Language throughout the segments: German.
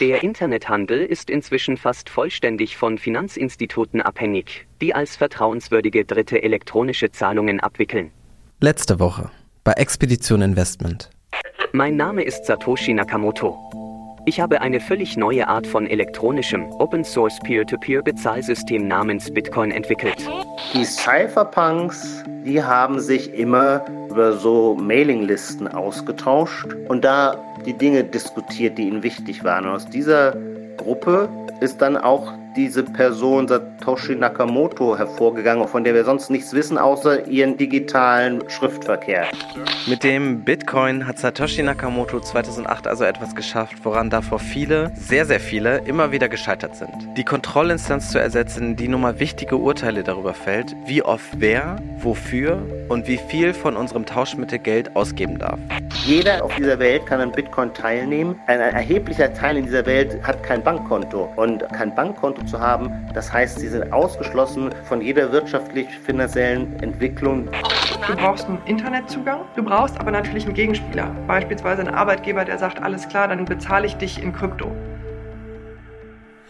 Der Internethandel ist inzwischen fast vollständig von Finanzinstituten abhängig, die als vertrauenswürdige Dritte elektronische Zahlungen abwickeln. Letzte Woche bei Expedition Investment. Mein Name ist Satoshi Nakamoto. Ich habe eine völlig neue Art von elektronischem Open Source Peer-to-Peer Bezahlsystem namens Bitcoin entwickelt. Die Cypherpunks, die haben sich immer über so Mailinglisten ausgetauscht und da die Dinge diskutiert, die ihnen wichtig waren. Und aus dieser Gruppe ist dann auch diese Person Satoshi Nakamoto hervorgegangen, von der wir sonst nichts wissen, außer ihren digitalen Schriftverkehr. Mit dem Bitcoin hat Satoshi Nakamoto 2008 also etwas geschafft, woran davor viele, sehr, sehr viele, immer wieder gescheitert sind. Die Kontrollinstanz zu ersetzen, die nun mal wichtige Urteile darüber fällt, wie oft wer, wofür und wie viel von unserem Tauschmittel Geld ausgeben darf. Jeder auf dieser Welt kann an Bitcoin teilnehmen. Ein erheblicher Teil in dieser Welt hat kein Bankkonto. Und kein Bankkonto zu haben, das heißt, sie sind ausgeschlossen von jeder wirtschaftlich-finanziellen Entwicklung. Du brauchst einen Internetzugang, du brauchst aber natürlich einen Gegenspieler. Beispielsweise einen Arbeitgeber, der sagt, alles klar, dann bezahle ich dich in Krypto.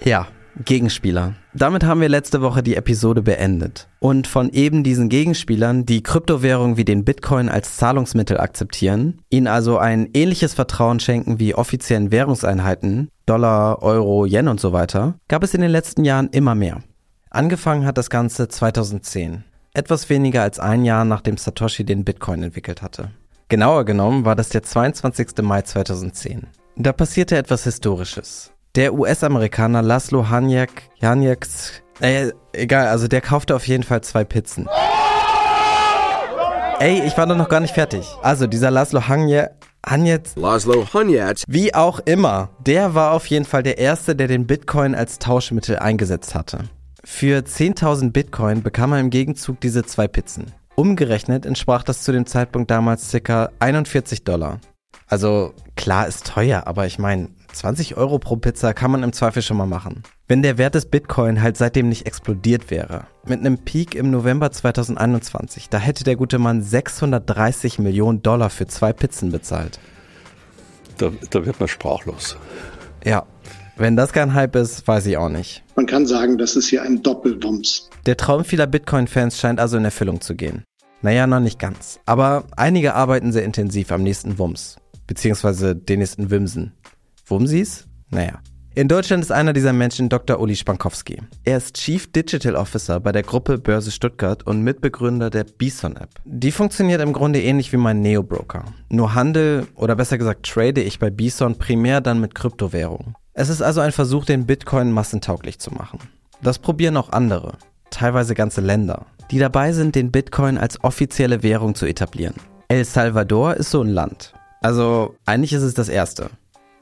Ja, Gegenspieler. Damit haben wir letzte Woche die Episode beendet. Und von eben diesen Gegenspielern, die Kryptowährungen wie den Bitcoin als Zahlungsmittel akzeptieren, ihnen also ein ähnliches Vertrauen schenken wie offiziellen Währungseinheiten, Dollar, Euro, Yen und so weiter, gab es in den letzten Jahren immer mehr. Angefangen hat das Ganze 2010. Etwas weniger als ein Jahr nachdem Satoshi den Bitcoin entwickelt hatte. Genauer genommen war das der 22. Mai 2010. Da passierte etwas Historisches. Der US-Amerikaner Laszlo Haniak, Haniaks, äh, egal, also der kaufte auf jeden Fall zwei Pizzen. Ey, ich war doch noch gar nicht fertig. Also dieser Laszlo Haniak, Hanyetz, Laszlo Hanyetz, wie auch immer, der war auf jeden Fall der Erste, der den Bitcoin als Tauschmittel eingesetzt hatte. Für 10.000 Bitcoin bekam er im Gegenzug diese zwei Pizzen. Umgerechnet entsprach das zu dem Zeitpunkt damals ca. 41 Dollar. Also klar ist teuer, aber ich meine, 20 Euro pro Pizza kann man im Zweifel schon mal machen. Wenn der Wert des Bitcoin halt seitdem nicht explodiert wäre. Mit einem Peak im November 2021, da hätte der gute Mann 630 Millionen Dollar für zwei Pizzen bezahlt. Da, da wird man sprachlos. Ja, wenn das kein Hype ist, weiß ich auch nicht. Man kann sagen, das ist hier ein Doppelwumms. Der Traum vieler Bitcoin-Fans scheint also in Erfüllung zu gehen. Naja, noch nicht ganz. Aber einige arbeiten sehr intensiv am nächsten Wumms. Beziehungsweise den nächsten Wimsen. Wumsis? Naja. In Deutschland ist einer dieser Menschen Dr. Uli Spankowski. Er ist Chief Digital Officer bei der Gruppe Börse Stuttgart und Mitbegründer der Bison App. Die funktioniert im Grunde ähnlich wie mein Neo-Broker. Nur handel oder besser gesagt trade ich bei Bison primär dann mit Kryptowährungen. Es ist also ein Versuch, den Bitcoin massentauglich zu machen. Das probieren auch andere, teilweise ganze Länder, die dabei sind, den Bitcoin als offizielle Währung zu etablieren. El Salvador ist so ein Land. Also eigentlich ist es das erste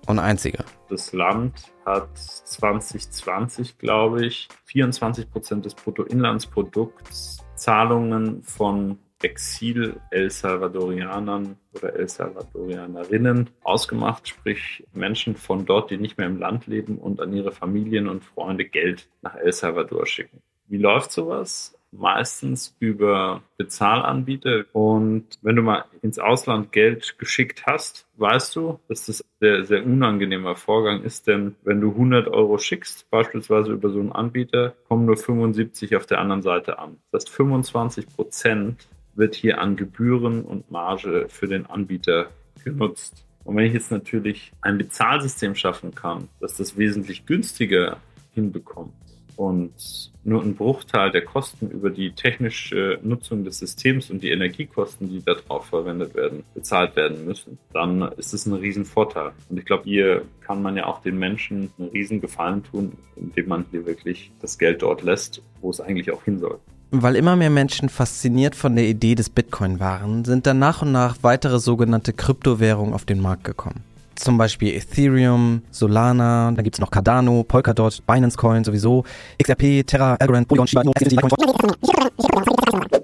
und einzige. Das Land hat 2020, glaube ich, 24 Prozent des Bruttoinlandsprodukts Zahlungen von Exil-El Salvadorianern oder El Salvadorianerinnen ausgemacht, sprich Menschen von dort, die nicht mehr im Land leben und an ihre Familien und Freunde Geld nach El Salvador schicken. Wie läuft sowas? Meistens über Bezahlanbieter. Und wenn du mal ins Ausland Geld geschickt hast, weißt du, dass das sehr, sehr unangenehmer Vorgang ist, denn wenn du 100 Euro schickst, beispielsweise über so einen Anbieter, kommen nur 75 auf der anderen Seite an. Das heißt, 25 Prozent wird hier an Gebühren und Marge für den Anbieter genutzt. Und wenn ich jetzt natürlich ein Bezahlsystem schaffen kann, das das wesentlich günstiger hinbekommt, und nur ein Bruchteil der Kosten über die technische Nutzung des Systems und die Energiekosten, die darauf verwendet werden, bezahlt werden müssen, dann ist es ein Riesenvorteil. Und ich glaube, hier kann man ja auch den Menschen einen Riesengefallen tun, indem man hier wirklich das Geld dort lässt, wo es eigentlich auch hin soll. Weil immer mehr Menschen fasziniert von der Idee des Bitcoin waren, sind dann nach und nach weitere sogenannte Kryptowährungen auf den Markt gekommen zum Beispiel Ethereum, Solana, dann gibt es noch Cardano, Polkadot, Binance Coin sowieso, XRP, Terra, Algorand, Polygon, Shiba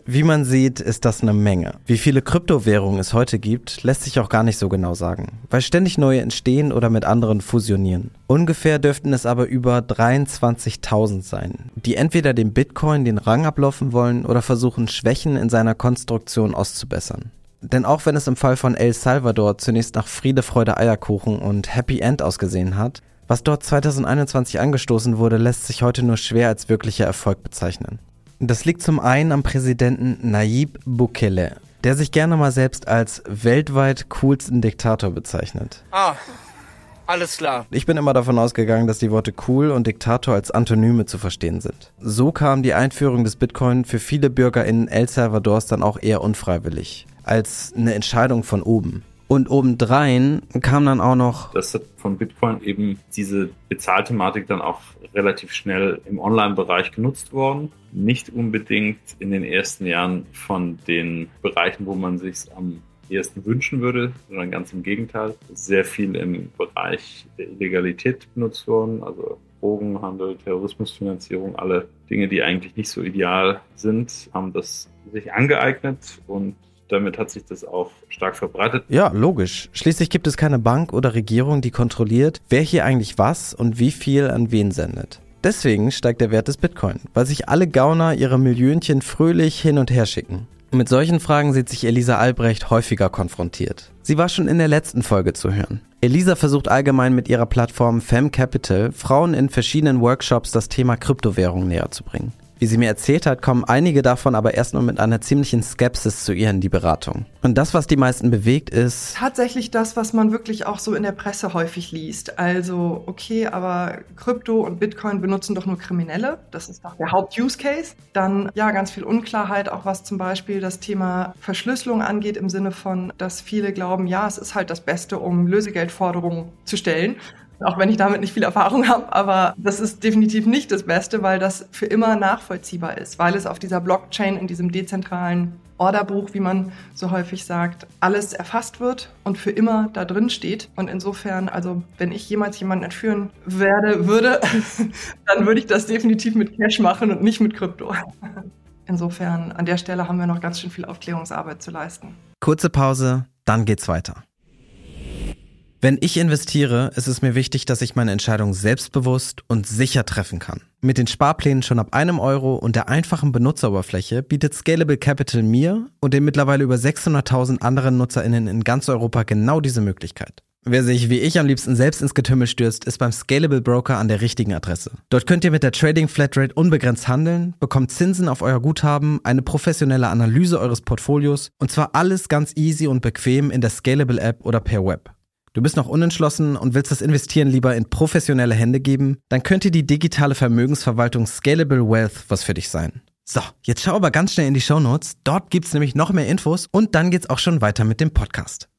Wie man sieht, ist das eine Menge. Wie viele Kryptowährungen es heute gibt, lässt sich auch gar nicht so genau sagen, weil ständig neue entstehen oder mit anderen fusionieren. Ungefähr dürften es aber über 23.000 sein, die entweder dem Bitcoin den Rang ablaufen wollen oder versuchen, Schwächen in seiner Konstruktion auszubessern. Denn auch wenn es im Fall von El Salvador zunächst nach Friede, Freude, Eierkuchen und Happy End ausgesehen hat, was dort 2021 angestoßen wurde, lässt sich heute nur schwer als wirklicher Erfolg bezeichnen. Das liegt zum einen am Präsidenten Nayib Bukele, der sich gerne mal selbst als weltweit coolsten Diktator bezeichnet. Ah, alles klar. Ich bin immer davon ausgegangen, dass die Worte cool und Diktator als Antonyme zu verstehen sind. So kam die Einführung des Bitcoin für viele Bürger in El Salvadors dann auch eher unfreiwillig, als eine Entscheidung von oben. Und obendrein kam dann auch noch. Das hat von Bitcoin eben diese Bezahlthematik dann auch relativ schnell im Online-Bereich genutzt worden. Nicht unbedingt in den ersten Jahren von den Bereichen, wo man sich am ehesten wünschen würde, sondern ganz im Gegenteil. Sehr viel im Bereich der Illegalität benutzt worden, also Drogenhandel, Terrorismusfinanzierung, alle Dinge, die eigentlich nicht so ideal sind, haben das sich angeeignet und damit hat sich das auch stark verbreitet. Ja, logisch. Schließlich gibt es keine Bank oder Regierung, die kontrolliert, wer hier eigentlich was und wie viel an wen sendet. Deswegen steigt der Wert des Bitcoin, weil sich alle Gauner ihre Millionchen fröhlich hin und her schicken. Mit solchen Fragen sieht sich Elisa Albrecht häufiger konfrontiert. Sie war schon in der letzten Folge zu hören. Elisa versucht allgemein mit ihrer Plattform Fem Capital Frauen in verschiedenen Workshops das Thema Kryptowährung näher zu bringen. Wie sie mir erzählt hat, kommen einige davon aber erst nur mit einer ziemlichen Skepsis zu ihr in die Beratung. Und das, was die meisten bewegt, ist tatsächlich das, was man wirklich auch so in der Presse häufig liest. Also, okay, aber Krypto und Bitcoin benutzen doch nur Kriminelle. Das ist doch der Haupt-Use-Case. Dann, ja, ganz viel Unklarheit, auch was zum Beispiel das Thema Verschlüsselung angeht, im Sinne von, dass viele glauben, ja, es ist halt das Beste, um Lösegeldforderungen zu stellen auch wenn ich damit nicht viel Erfahrung habe. Aber das ist definitiv nicht das Beste, weil das für immer nachvollziehbar ist, weil es auf dieser Blockchain, in diesem dezentralen Orderbuch, wie man so häufig sagt, alles erfasst wird und für immer da drin steht. Und insofern, also wenn ich jemals jemanden entführen werde, würde, dann würde ich das definitiv mit Cash machen und nicht mit Krypto. Insofern, an der Stelle haben wir noch ganz schön viel Aufklärungsarbeit zu leisten. Kurze Pause, dann geht's weiter. Wenn ich investiere, ist es mir wichtig, dass ich meine Entscheidung selbstbewusst und sicher treffen kann. Mit den Sparplänen schon ab einem Euro und der einfachen Benutzeroberfläche bietet Scalable Capital mir und den mittlerweile über 600.000 anderen NutzerInnen in ganz Europa genau diese Möglichkeit. Wer sich wie ich am liebsten selbst ins Getümmel stürzt, ist beim Scalable Broker an der richtigen Adresse. Dort könnt ihr mit der Trading Flatrate unbegrenzt handeln, bekommt Zinsen auf euer Guthaben, eine professionelle Analyse eures Portfolios und zwar alles ganz easy und bequem in der Scalable App oder per Web. Du bist noch unentschlossen und willst das Investieren lieber in professionelle Hände geben? Dann könnte die digitale Vermögensverwaltung Scalable Wealth was für dich sein. So, jetzt schau aber ganz schnell in die Show Notes. Dort gibt's nämlich noch mehr Infos und dann geht's auch schon weiter mit dem Podcast.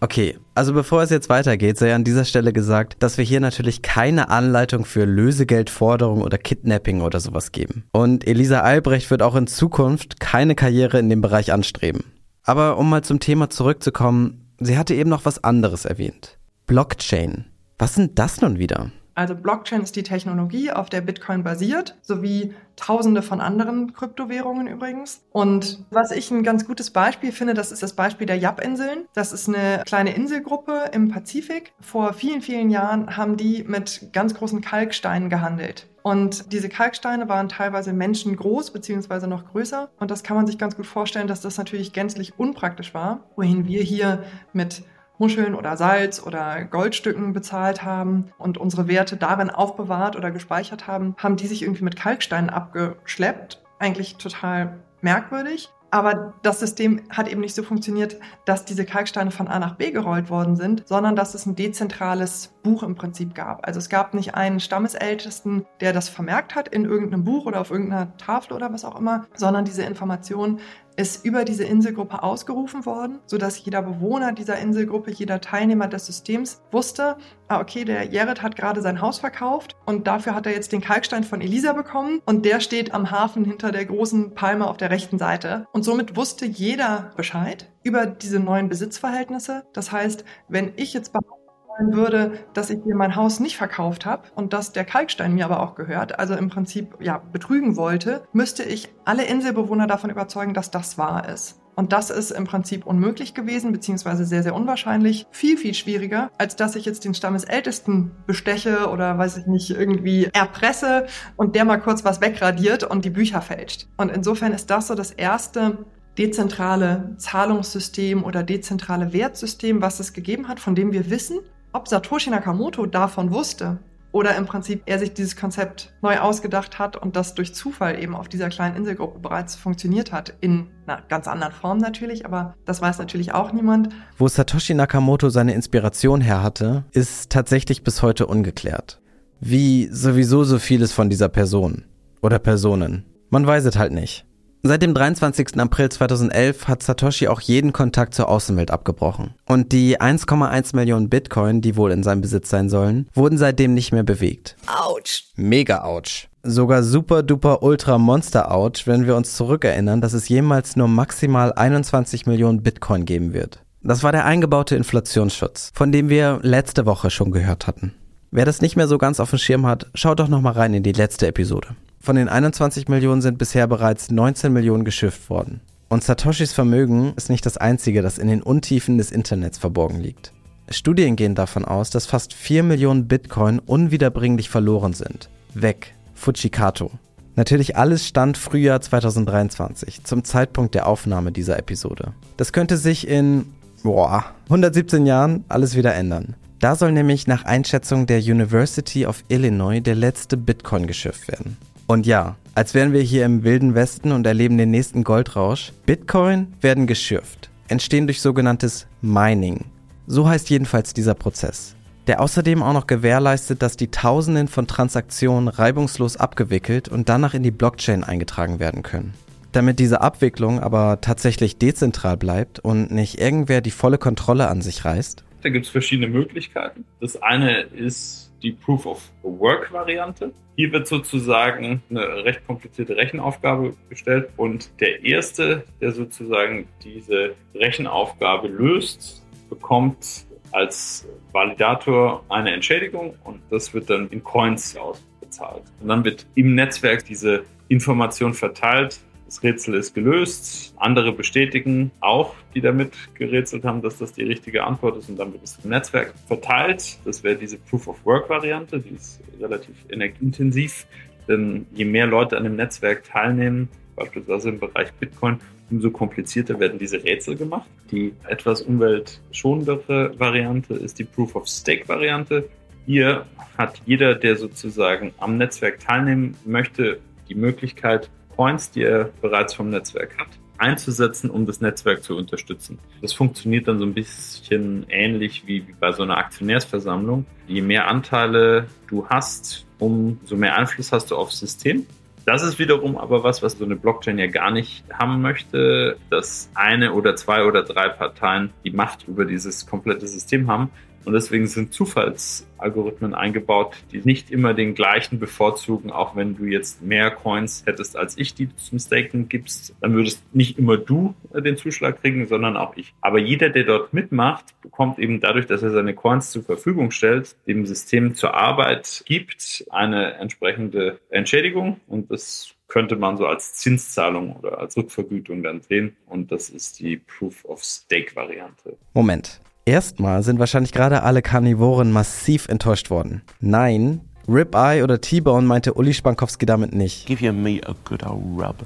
Okay, also bevor es jetzt weitergeht, sei an dieser Stelle gesagt, dass wir hier natürlich keine Anleitung für Lösegeldforderung oder Kidnapping oder sowas geben. Und Elisa Albrecht wird auch in Zukunft keine Karriere in dem Bereich anstreben. Aber um mal zum Thema zurückzukommen, sie hatte eben noch was anderes erwähnt. Blockchain. Was sind das nun wieder? Also Blockchain ist die Technologie, auf der Bitcoin basiert, sowie tausende von anderen Kryptowährungen übrigens. Und was ich ein ganz gutes Beispiel finde, das ist das Beispiel der Yap-Inseln. Das ist eine kleine Inselgruppe im Pazifik. Vor vielen, vielen Jahren haben die mit ganz großen Kalksteinen gehandelt. Und diese Kalksteine waren teilweise menschengroß beziehungsweise noch größer. Und das kann man sich ganz gut vorstellen, dass das natürlich gänzlich unpraktisch war. Wohin wir hier mit Muscheln oder Salz oder Goldstücken bezahlt haben und unsere Werte darin aufbewahrt oder gespeichert haben, haben die sich irgendwie mit Kalksteinen abgeschleppt. Eigentlich total merkwürdig. Aber das System hat eben nicht so funktioniert, dass diese Kalksteine von A nach B gerollt worden sind, sondern dass es ein dezentrales Buch im Prinzip gab. Also es gab nicht einen Stammesältesten, der das vermerkt hat in irgendeinem Buch oder auf irgendeiner Tafel oder was auch immer, sondern diese Information ist über diese Inselgruppe ausgerufen worden, sodass jeder Bewohner dieser Inselgruppe, jeder Teilnehmer des Systems wusste, ah, okay, der Jared hat gerade sein Haus verkauft und dafür hat er jetzt den Kalkstein von Elisa bekommen und der steht am Hafen hinter der großen Palme auf der rechten Seite. Und somit wusste jeder Bescheid über diese neuen Besitzverhältnisse. Das heißt, wenn ich jetzt behaupte, würde, dass ich mir mein Haus nicht verkauft habe und dass der Kalkstein mir aber auch gehört, also im Prinzip ja betrügen wollte, müsste ich alle Inselbewohner davon überzeugen, dass das wahr ist. Und das ist im Prinzip unmöglich gewesen, beziehungsweise sehr, sehr unwahrscheinlich. Viel, viel schwieriger, als dass ich jetzt den Stammesältesten besteche oder weiß ich nicht, irgendwie erpresse und der mal kurz was wegradiert und die Bücher fälscht. Und insofern ist das so das erste dezentrale Zahlungssystem oder dezentrale Wertsystem, was es gegeben hat, von dem wir wissen, ob Satoshi Nakamoto davon wusste oder im Prinzip er sich dieses Konzept neu ausgedacht hat und das durch Zufall eben auf dieser kleinen Inselgruppe bereits funktioniert hat. In einer ganz anderen Form natürlich, aber das weiß natürlich auch niemand. Wo Satoshi Nakamoto seine Inspiration her hatte, ist tatsächlich bis heute ungeklärt. Wie sowieso so vieles von dieser Person oder Personen. Man weiß es halt nicht. Seit dem 23. April 2011 hat Satoshi auch jeden Kontakt zur Außenwelt abgebrochen. Und die 1,1 Millionen Bitcoin, die wohl in seinem Besitz sein sollen, wurden seitdem nicht mehr bewegt. Autsch. Mega ouch. Sogar super duper ultra monster ouch, wenn wir uns zurückerinnern, dass es jemals nur maximal 21 Millionen Bitcoin geben wird. Das war der eingebaute Inflationsschutz, von dem wir letzte Woche schon gehört hatten. Wer das nicht mehr so ganz auf dem Schirm hat, schaut doch noch mal rein in die letzte Episode. Von den 21 Millionen sind bisher bereits 19 Millionen geschifft worden. Und Satoshis Vermögen ist nicht das einzige, das in den Untiefen des Internets verborgen liegt. Studien gehen davon aus, dass fast 4 Millionen Bitcoin unwiederbringlich verloren sind. Weg. Fujikato. Natürlich alles Stand Frühjahr 2023, zum Zeitpunkt der Aufnahme dieser Episode. Das könnte sich in, boah, 117 Jahren alles wieder ändern. Da soll nämlich nach Einschätzung der University of Illinois der letzte Bitcoin geschifft werden. Und ja, als wären wir hier im wilden Westen und erleben den nächsten Goldrausch. Bitcoin werden geschürft, entstehen durch sogenanntes Mining. So heißt jedenfalls dieser Prozess. Der außerdem auch noch gewährleistet, dass die Tausenden von Transaktionen reibungslos abgewickelt und danach in die Blockchain eingetragen werden können. Damit diese Abwicklung aber tatsächlich dezentral bleibt und nicht irgendwer die volle Kontrolle an sich reißt. Da gibt es verschiedene Möglichkeiten. Das eine ist die Proof of Work Variante. Hier wird sozusagen eine recht komplizierte Rechenaufgabe gestellt und der erste, der sozusagen diese Rechenaufgabe löst, bekommt als Validator eine Entschädigung und das wird dann in Coins ausbezahlt. Und dann wird im Netzwerk diese Information verteilt das Rätsel ist gelöst. Andere bestätigen auch, die damit gerätselt haben, dass das die richtige Antwort ist und dann wird es im Netzwerk verteilt. Das wäre diese Proof of Work Variante, die ist relativ energieintensiv, denn je mehr Leute an dem Netzwerk teilnehmen, beispielsweise im Bereich Bitcoin, umso komplizierter werden diese Rätsel gemacht. Die etwas umweltschonendere Variante ist die Proof of Stake Variante. Hier hat jeder, der sozusagen am Netzwerk teilnehmen möchte, die Möglichkeit, Points, die er bereits vom Netzwerk hat, einzusetzen, um das Netzwerk zu unterstützen. Das funktioniert dann so ein bisschen ähnlich wie, bei so einer Aktionärsversammlung. Je mehr Anteile du hast, umso mehr Einfluss hast du aufs System. Das ist wiederum aber was, was so eine Blockchain ja gar nicht haben möchte, dass eine oder zwei oder drei Parteien die Macht über dieses komplette System haben, und deswegen sind Zufallsalgorithmen eingebaut, die nicht immer den gleichen bevorzugen. Auch wenn du jetzt mehr Coins hättest als ich, die du zum Staken gibst, dann würdest nicht immer du äh, den Zuschlag kriegen, sondern auch ich. Aber jeder, der dort mitmacht, bekommt eben dadurch, dass er seine Coins zur Verfügung stellt, dem System zur Arbeit gibt, eine entsprechende Entschädigung. Und das könnte man so als Zinszahlung oder als Rückvergütung dann sehen. Und das ist die Proof of Stake Variante. Moment. Erstmal sind wahrscheinlich gerade alle Karnivoren massiv enttäuscht worden. Nein, Ribeye oder T-Bone meinte Uli Spankowski damit nicht. Give your meat a good old rub.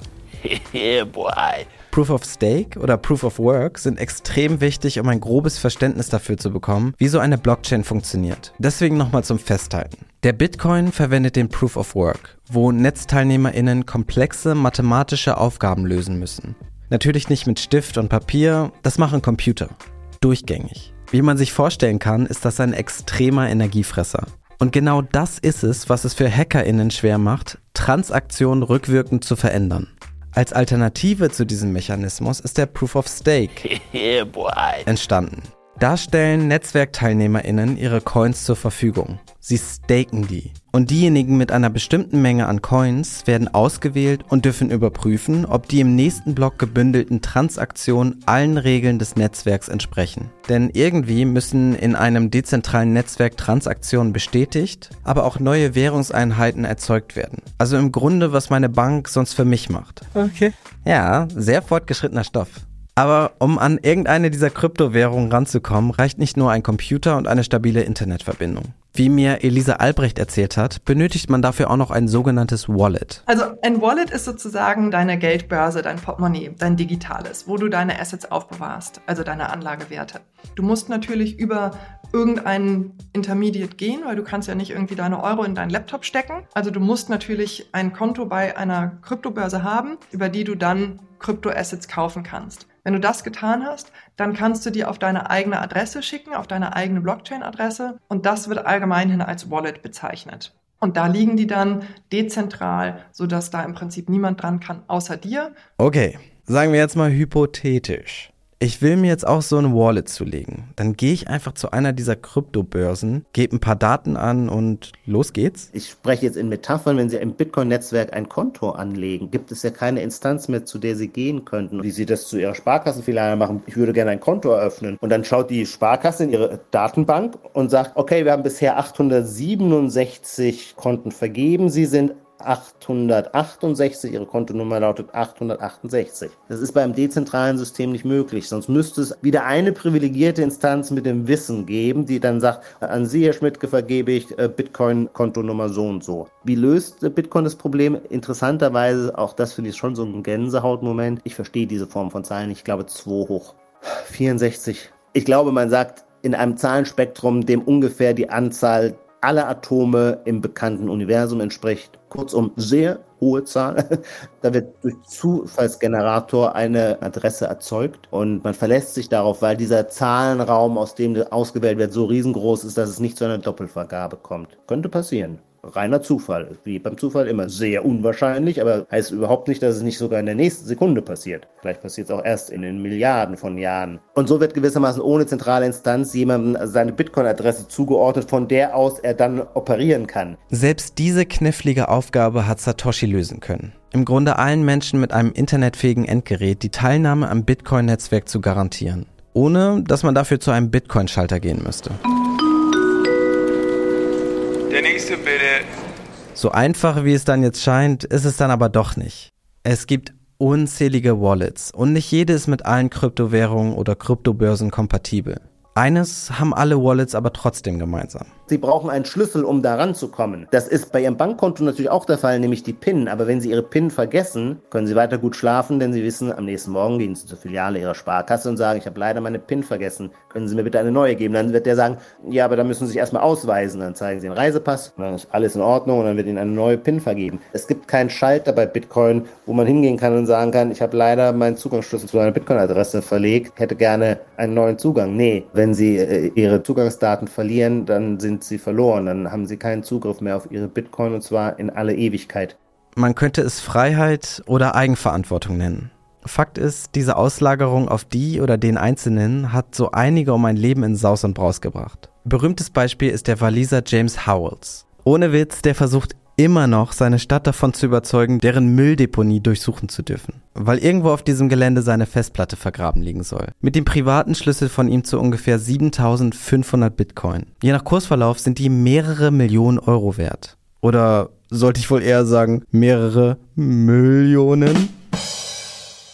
yeah, boy. Proof of Stake oder Proof of Work sind extrem wichtig, um ein grobes Verständnis dafür zu bekommen, wie so eine Blockchain funktioniert. Deswegen nochmal zum Festhalten. Der Bitcoin verwendet den Proof of Work, wo NetzteilnehmerInnen komplexe mathematische Aufgaben lösen müssen. Natürlich nicht mit Stift und Papier, das machen Computer durchgängig. Wie man sich vorstellen kann, ist das ein extremer Energiefresser. Und genau das ist es, was es für HackerInnen schwer macht, Transaktionen rückwirkend zu verändern. Als Alternative zu diesem Mechanismus ist der Proof of Stake entstanden. Da stellen NetzwerkteilnehmerInnen ihre Coins zur Verfügung. Sie staken die. Und diejenigen mit einer bestimmten Menge an Coins werden ausgewählt und dürfen überprüfen, ob die im nächsten Block gebündelten Transaktionen allen Regeln des Netzwerks entsprechen. Denn irgendwie müssen in einem dezentralen Netzwerk Transaktionen bestätigt, aber auch neue Währungseinheiten erzeugt werden. Also im Grunde, was meine Bank sonst für mich macht. Okay. Ja, sehr fortgeschrittener Stoff. Aber um an irgendeine dieser Kryptowährungen ranzukommen, reicht nicht nur ein Computer und eine stabile Internetverbindung. Wie mir Elisa Albrecht erzählt hat, benötigt man dafür auch noch ein sogenanntes Wallet. Also ein Wallet ist sozusagen deine Geldbörse, dein Portemonnaie, dein digitales, wo du deine Assets aufbewahrst, also deine Anlagewerte. Du musst natürlich über irgendeinen Intermediate gehen, weil du kannst ja nicht irgendwie deine Euro in deinen Laptop stecken. Also du musst natürlich ein Konto bei einer Kryptobörse haben, über die du dann Kryptoassets kaufen kannst. Wenn du das getan hast, dann kannst du die auf deine eigene Adresse schicken, auf deine eigene Blockchain-Adresse und das wird allgemeinhin als Wallet bezeichnet. Und da liegen die dann dezentral, sodass da im Prinzip niemand dran kann, außer dir. Okay, sagen wir jetzt mal hypothetisch ich will mir jetzt auch so ein Wallet zulegen. Dann gehe ich einfach zu einer dieser Kryptobörsen, gebe ein paar Daten an und los geht's. Ich spreche jetzt in Metaphern, wenn Sie im Bitcoin-Netzwerk ein Konto anlegen, gibt es ja keine Instanz mehr, zu der Sie gehen könnten. Wie Sie das zu Ihrer Sparkassenfiliale machen, ich würde gerne ein Konto eröffnen. Und dann schaut die Sparkasse in ihre Datenbank und sagt, okay, wir haben bisher 867 Konten vergeben. Sie sind 868, Ihre Kontonummer lautet 868. Das ist beim dezentralen System nicht möglich, sonst müsste es wieder eine privilegierte Instanz mit dem Wissen geben, die dann sagt, an Sie, Herr Schmidtke, vergebe ich äh, Bitcoin-Kontonummer so und so. Wie löst Bitcoin das Problem? Interessanterweise, auch das finde ich schon so ein Gänsehautmoment. Ich verstehe diese Form von Zahlen, ich glaube 2 hoch 64. Ich glaube, man sagt in einem Zahlenspektrum, dem ungefähr die Anzahl aller Atome im bekannten Universum entspricht. Kurzum, sehr hohe Zahl. da wird durch Zufallsgenerator eine Adresse erzeugt und man verlässt sich darauf, weil dieser Zahlenraum, aus dem ausgewählt wird, so riesengroß ist, dass es nicht zu einer Doppelvergabe kommt. Könnte passieren reiner Zufall. Wie beim Zufall immer sehr unwahrscheinlich, aber heißt überhaupt nicht, dass es nicht sogar in der nächsten Sekunde passiert. Vielleicht passiert es auch erst in den Milliarden von Jahren. Und so wird gewissermaßen ohne zentrale Instanz jemandem seine Bitcoin-Adresse zugeordnet, von der aus er dann operieren kann. Selbst diese knifflige Aufgabe hat Satoshi lösen können. Im Grunde allen Menschen mit einem internetfähigen Endgerät die Teilnahme am Bitcoin-Netzwerk zu garantieren. Ohne dass man dafür zu einem Bitcoin-Schalter gehen müsste. Der nächste bitte. So einfach wie es dann jetzt scheint, ist es dann aber doch nicht. Es gibt unzählige Wallets und nicht jede ist mit allen Kryptowährungen oder Kryptobörsen kompatibel. Eines haben alle Wallets aber trotzdem gemeinsam. Sie brauchen einen Schlüssel, um da ranzukommen. Das ist bei Ihrem Bankkonto natürlich auch der Fall, nämlich die PIN. Aber wenn Sie Ihre PIN vergessen, können Sie weiter gut schlafen, denn Sie wissen, am nächsten Morgen gehen Sie zur Filiale Ihrer Sparkasse und sagen, ich habe leider meine PIN vergessen. Können Sie mir bitte eine neue geben? Dann wird der sagen, ja, aber da müssen Sie sich erstmal ausweisen. Dann zeigen Sie einen Reisepass, dann ist alles in Ordnung und dann wird Ihnen eine neue PIN vergeben. Es gibt keinen Schalter bei Bitcoin, wo man hingehen kann und sagen kann, ich habe leider meinen Zugangsschlüssel zu einer Bitcoin-Adresse verlegt, hätte gerne einen neuen Zugang. Nee, wenn Sie äh, Ihre Zugangsdaten verlieren, dann sind Sie verloren. Dann haben Sie keinen Zugriff mehr auf Ihre Bitcoin und zwar in alle Ewigkeit. Man könnte es Freiheit oder Eigenverantwortung nennen. Fakt ist, diese Auslagerung auf die oder den Einzelnen hat so einige um ein Leben in Saus und Braus gebracht. Berühmtes Beispiel ist der Waliser James Howells. Ohne Witz, der versucht immer noch seine Stadt davon zu überzeugen, deren Mülldeponie durchsuchen zu dürfen, weil irgendwo auf diesem Gelände seine Festplatte vergraben liegen soll. Mit dem privaten Schlüssel von ihm zu ungefähr 7500 Bitcoin. Je nach Kursverlauf sind die mehrere Millionen Euro wert. Oder sollte ich wohl eher sagen, mehrere Millionen?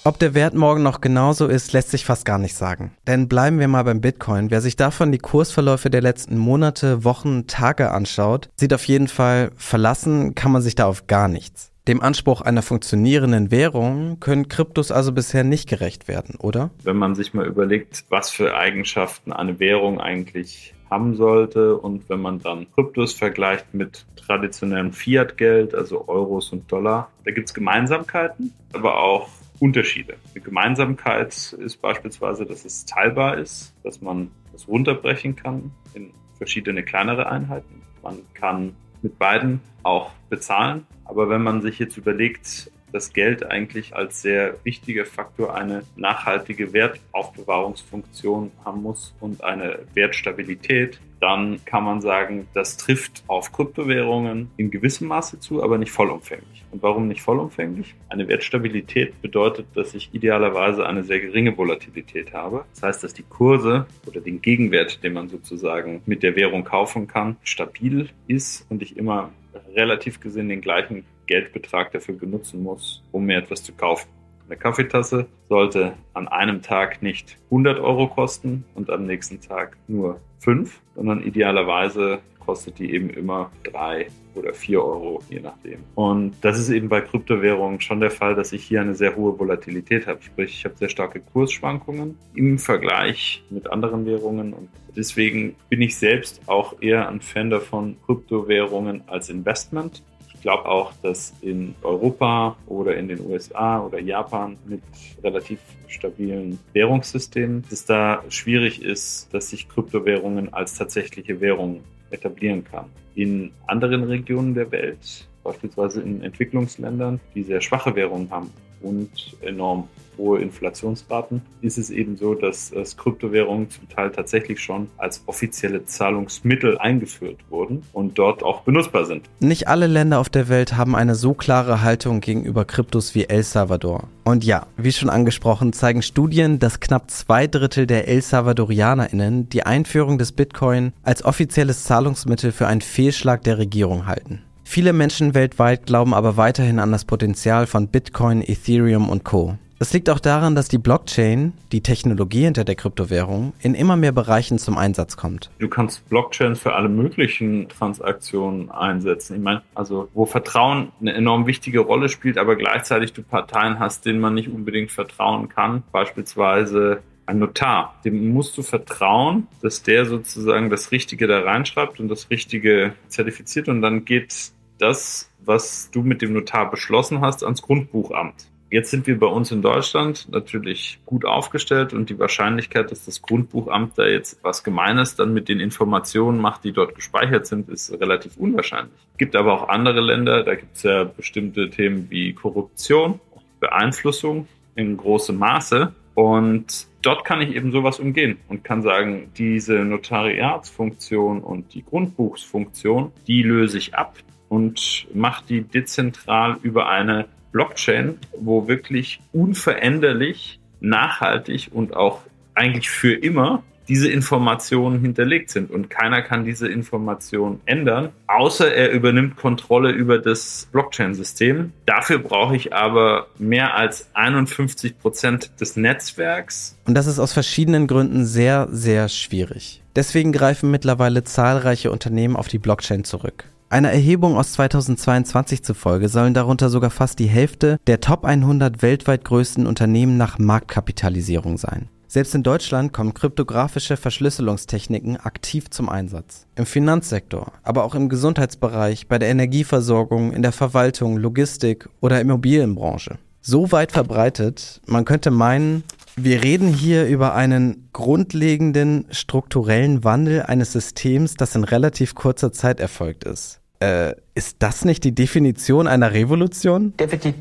Ob der Wert morgen noch genauso ist, lässt sich fast gar nicht sagen. Denn bleiben wir mal beim Bitcoin. Wer sich davon die Kursverläufe der letzten Monate, Wochen, Tage anschaut, sieht auf jeden Fall, verlassen kann man sich da auf gar nichts. Dem Anspruch einer funktionierenden Währung können Kryptos also bisher nicht gerecht werden, oder? Wenn man sich mal überlegt, was für Eigenschaften eine Währung eigentlich haben sollte und wenn man dann Kryptos vergleicht mit traditionellem Fiat-Geld, also Euros und Dollar, da gibt es Gemeinsamkeiten, aber auch Unterschiede. Eine Gemeinsamkeit ist beispielsweise, dass es teilbar ist, dass man es runterbrechen kann in verschiedene kleinere Einheiten. Man kann mit beiden auch bezahlen. Aber wenn man sich jetzt überlegt, dass Geld eigentlich als sehr wichtiger Faktor eine nachhaltige Wertaufbewahrungsfunktion haben muss und eine Wertstabilität, dann kann man sagen, das trifft auf Kryptowährungen in gewissem Maße zu, aber nicht vollumfänglich. Und warum nicht vollumfänglich? Eine Wertstabilität bedeutet, dass ich idealerweise eine sehr geringe Volatilität habe. Das heißt, dass die Kurse oder den Gegenwert, den man sozusagen mit der Währung kaufen kann, stabil ist und ich immer relativ gesehen den gleichen Geldbetrag dafür benutzen muss, um mir etwas zu kaufen. Eine Kaffeetasse sollte an einem Tag nicht 100 Euro kosten und am nächsten Tag nur 5, sondern idealerweise kostet die eben immer 3 oder 4 Euro, je nachdem. Und das ist eben bei Kryptowährungen schon der Fall, dass ich hier eine sehr hohe Volatilität habe. Sprich, ich habe sehr starke Kursschwankungen im Vergleich mit anderen Währungen und deswegen bin ich selbst auch eher ein Fan davon, Kryptowährungen als Investment glaube auch, dass in Europa oder in den USA oder Japan mit relativ stabilen Währungssystemen es da schwierig ist, dass sich Kryptowährungen als tatsächliche Währung etablieren kann. In anderen Regionen der Welt, beispielsweise in Entwicklungsländern, die sehr schwache Währungen haben und enorm hohe Inflationsraten, ist es eben so, dass, dass Kryptowährungen zum Teil tatsächlich schon als offizielle Zahlungsmittel eingeführt wurden und dort auch benutzbar sind. Nicht alle Länder auf der Welt haben eine so klare Haltung gegenüber Kryptos wie El Salvador. Und ja, wie schon angesprochen, zeigen Studien, dass knapp zwei Drittel der El Salvadorianerinnen die Einführung des Bitcoin als offizielles Zahlungsmittel für einen Fehlschlag der Regierung halten. Viele Menschen weltweit glauben aber weiterhin an das Potenzial von Bitcoin, Ethereum und Co. Das liegt auch daran, dass die Blockchain, die Technologie hinter der Kryptowährung, in immer mehr Bereichen zum Einsatz kommt. Du kannst Blockchains für alle möglichen Transaktionen einsetzen. Ich meine, also wo Vertrauen eine enorm wichtige Rolle spielt, aber gleichzeitig du Parteien hast, denen man nicht unbedingt vertrauen kann, beispielsweise ein Notar, dem musst du vertrauen, dass der sozusagen das Richtige da reinschreibt und das Richtige zertifiziert und dann geht das, was du mit dem Notar beschlossen hast, ans Grundbuchamt. Jetzt sind wir bei uns in Deutschland natürlich gut aufgestellt und die Wahrscheinlichkeit, dass das Grundbuchamt da jetzt was Gemeines dann mit den Informationen macht, die dort gespeichert sind, ist relativ unwahrscheinlich. Es gibt aber auch andere Länder, da gibt es ja bestimmte Themen wie Korruption, Beeinflussung in großem Maße und dort kann ich eben sowas umgehen und kann sagen, diese Notariatsfunktion und die Grundbuchsfunktion, die löse ich ab und mache die dezentral über eine Blockchain, wo wirklich unveränderlich, nachhaltig und auch eigentlich für immer diese Informationen hinterlegt sind und keiner kann diese Informationen ändern, außer er übernimmt Kontrolle über das Blockchain-System. Dafür brauche ich aber mehr als 51 Prozent des Netzwerks. Und das ist aus verschiedenen Gründen sehr, sehr schwierig. Deswegen greifen mittlerweile zahlreiche Unternehmen auf die Blockchain zurück. Einer Erhebung aus 2022 zufolge sollen darunter sogar fast die Hälfte der Top 100 weltweit größten Unternehmen nach Marktkapitalisierung sein. Selbst in Deutschland kommen kryptografische Verschlüsselungstechniken aktiv zum Einsatz. Im Finanzsektor, aber auch im Gesundheitsbereich, bei der Energieversorgung, in der Verwaltung, Logistik oder Immobilienbranche. So weit verbreitet, man könnte meinen, wir reden hier über einen grundlegenden strukturellen Wandel eines Systems, das in relativ kurzer Zeit erfolgt ist. Äh, ist das nicht die Definition einer Revolution? Definitiv,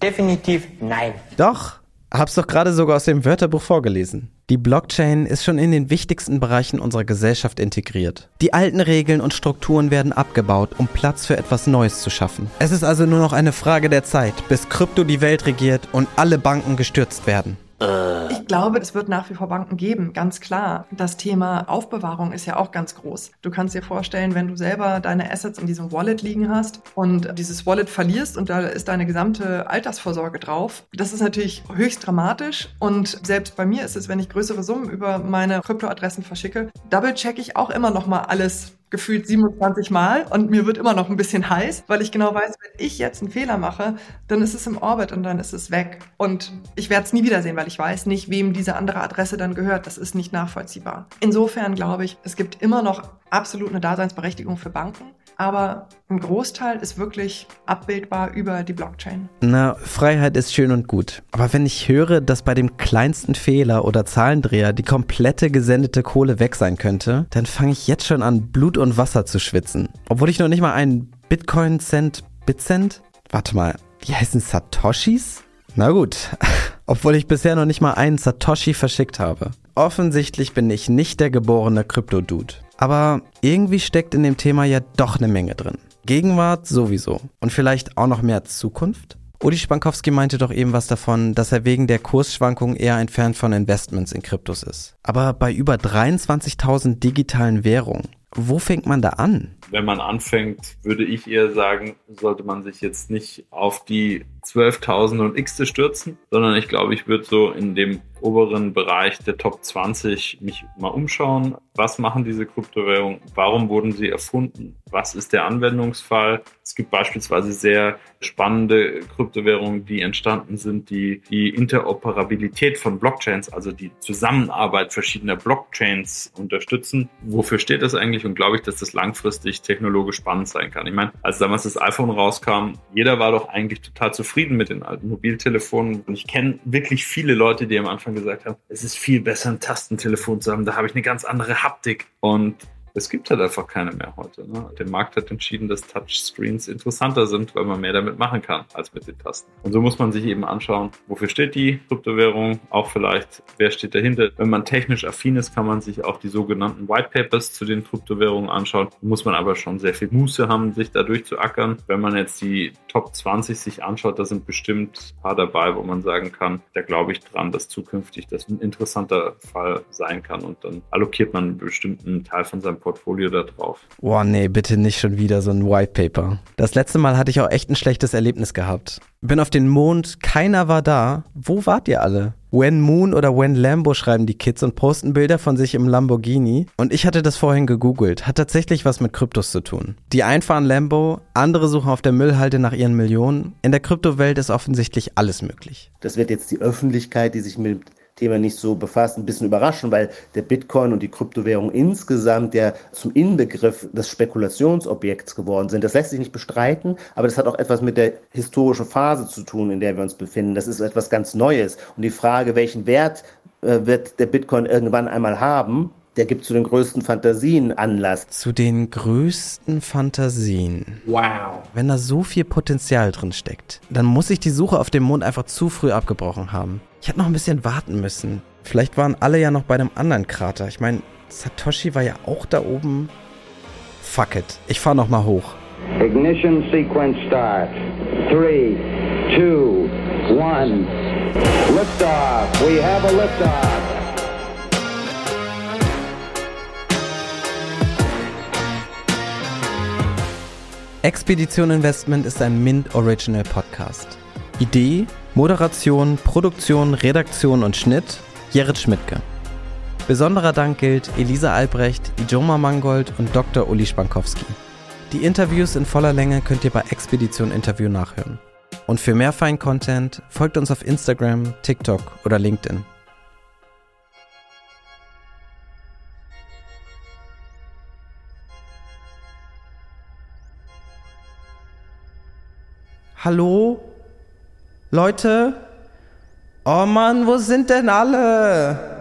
definitiv nein. Doch, hab's doch gerade sogar aus dem Wörterbuch vorgelesen. Die Blockchain ist schon in den wichtigsten Bereichen unserer Gesellschaft integriert. Die alten Regeln und Strukturen werden abgebaut, um Platz für etwas Neues zu schaffen. Es ist also nur noch eine Frage der Zeit, bis Krypto die Welt regiert und alle Banken gestürzt werden. Ich glaube, es wird nach wie vor Banken geben, ganz klar. Das Thema Aufbewahrung ist ja auch ganz groß. Du kannst dir vorstellen, wenn du selber deine Assets in diesem Wallet liegen hast und dieses Wallet verlierst und da ist deine gesamte Altersvorsorge drauf, das ist natürlich höchst dramatisch. Und selbst bei mir ist es, wenn ich größere Summen über meine Kryptoadressen verschicke, double check ich auch immer noch mal alles gefühlt 27 Mal und mir wird immer noch ein bisschen heiß, weil ich genau weiß, wenn ich jetzt einen Fehler mache, dann ist es im Orbit und dann ist es weg. Und ich werde es nie wiedersehen, weil ich weiß nicht, wem diese andere Adresse dann gehört. Das ist nicht nachvollziehbar. Insofern glaube ich, es gibt immer noch absolut eine Daseinsberechtigung für Banken aber ein Großteil ist wirklich abbildbar über die Blockchain. Na, Freiheit ist schön und gut. Aber wenn ich höre, dass bei dem kleinsten Fehler oder Zahlendreher die komplette gesendete Kohle weg sein könnte, dann fange ich jetzt schon an, Blut und Wasser zu schwitzen. Obwohl ich noch nicht mal einen Bitcoin-Cent, Bitcent? Warte mal, die heißen Satoshis? Na gut, obwohl ich bisher noch nicht mal einen Satoshi verschickt habe. Offensichtlich bin ich nicht der geborene Krypto-Dude. Aber irgendwie steckt in dem Thema ja doch eine Menge drin. Gegenwart sowieso. Und vielleicht auch noch mehr Zukunft? Udi Spankowski meinte doch eben was davon, dass er wegen der Kursschwankungen eher entfernt von Investments in Kryptos ist. Aber bei über 23.000 digitalen Währungen Wo fängt man da an? Wenn man anfängt, würde ich eher sagen, sollte man sich jetzt nicht auf die 12.000 und x stürzen, sondern ich glaube, ich würde so in dem oberen Bereich der Top 20 mich mal umschauen. Was machen diese Kryptowährungen? Warum wurden sie erfunden? Was ist der Anwendungsfall? Es gibt beispielsweise sehr spannende Kryptowährungen, die entstanden sind, die die Interoperabilität von Blockchains, also die Zusammenarbeit verschiedener Blockchains unterstützen. Wofür steht das eigentlich? Und glaube ich, dass das langfristig technologisch spannend sein kann. Ich meine, als damals das iPhone rauskam, jeder war doch eigentlich total zufrieden mit den alten Mobiltelefonen. Und ich kenne wirklich viele Leute, die am Anfang gesagt haben, es ist viel besser, ein Tastentelefon zu haben. Da habe ich eine ganz andere Haptik. Und es gibt halt einfach keine mehr heute. Ne? Der Markt hat entschieden, dass Touchscreens interessanter sind, weil man mehr damit machen kann als mit den Tasten. Und so muss man sich eben anschauen, wofür steht die Kryptowährung, auch vielleicht, wer steht dahinter. Wenn man technisch affin ist, kann man sich auch die sogenannten White Papers zu den Kryptowährungen anschauen. Muss man aber schon sehr viel Muße haben, sich da durchzuackern. Wenn man jetzt die Top 20 sich anschaut, da sind bestimmt ein paar dabei, wo man sagen kann, da glaube ich dran, dass zukünftig das ein interessanter Fall sein kann. Und dann allokiert man einen bestimmten Teil von seinem Portfolio da drauf. Boah, nee, bitte nicht schon wieder so ein White Paper. Das letzte Mal hatte ich auch echt ein schlechtes Erlebnis gehabt. Bin auf den Mond, keiner war da. Wo wart ihr alle? When Moon oder When Lambo schreiben die Kids und posten Bilder von sich im Lamborghini. Und ich hatte das vorhin gegoogelt. Hat tatsächlich was mit Kryptos zu tun. Die einen fahren Lambo, andere suchen auf der Müllhalde nach ihren Millionen. In der Kryptowelt ist offensichtlich alles möglich. Das wird jetzt die Öffentlichkeit, die sich mit Thema nicht so befasst, ein bisschen überraschen, weil der Bitcoin und die Kryptowährung insgesamt ja zum Inbegriff des Spekulationsobjekts geworden sind. Das lässt sich nicht bestreiten, aber das hat auch etwas mit der historischen Phase zu tun, in der wir uns befinden. Das ist etwas ganz Neues. Und die Frage, welchen Wert äh, wird der Bitcoin irgendwann einmal haben, der gibt zu den größten Fantasien Anlass. Zu den größten Fantasien. Wow. Wenn da so viel Potenzial drin steckt, dann muss ich die Suche auf dem Mond einfach zu früh abgebrochen haben. Ich hätte noch ein bisschen warten müssen. Vielleicht waren alle ja noch bei einem anderen Krater. Ich meine, Satoshi war ja auch da oben. Fuck it. Ich fahr noch mal hoch. Ignition sequence start. Three, two, one. Liftoff. We have a liftoff. Expedition Investment ist ein Mint Original Podcast. Idee, Moderation, Produktion, Redaktion und Schnitt Gerrit Schmidtke. Besonderer Dank gilt Elisa Albrecht, Ijoma Mangold und Dr. Uli Spankowski. Die Interviews in voller Länge könnt ihr bei Expedition Interview nachhören. Und für mehr Fein-Content folgt uns auf Instagram, TikTok oder LinkedIn. Hallo? Leute? Oh Mann, wo sind denn alle?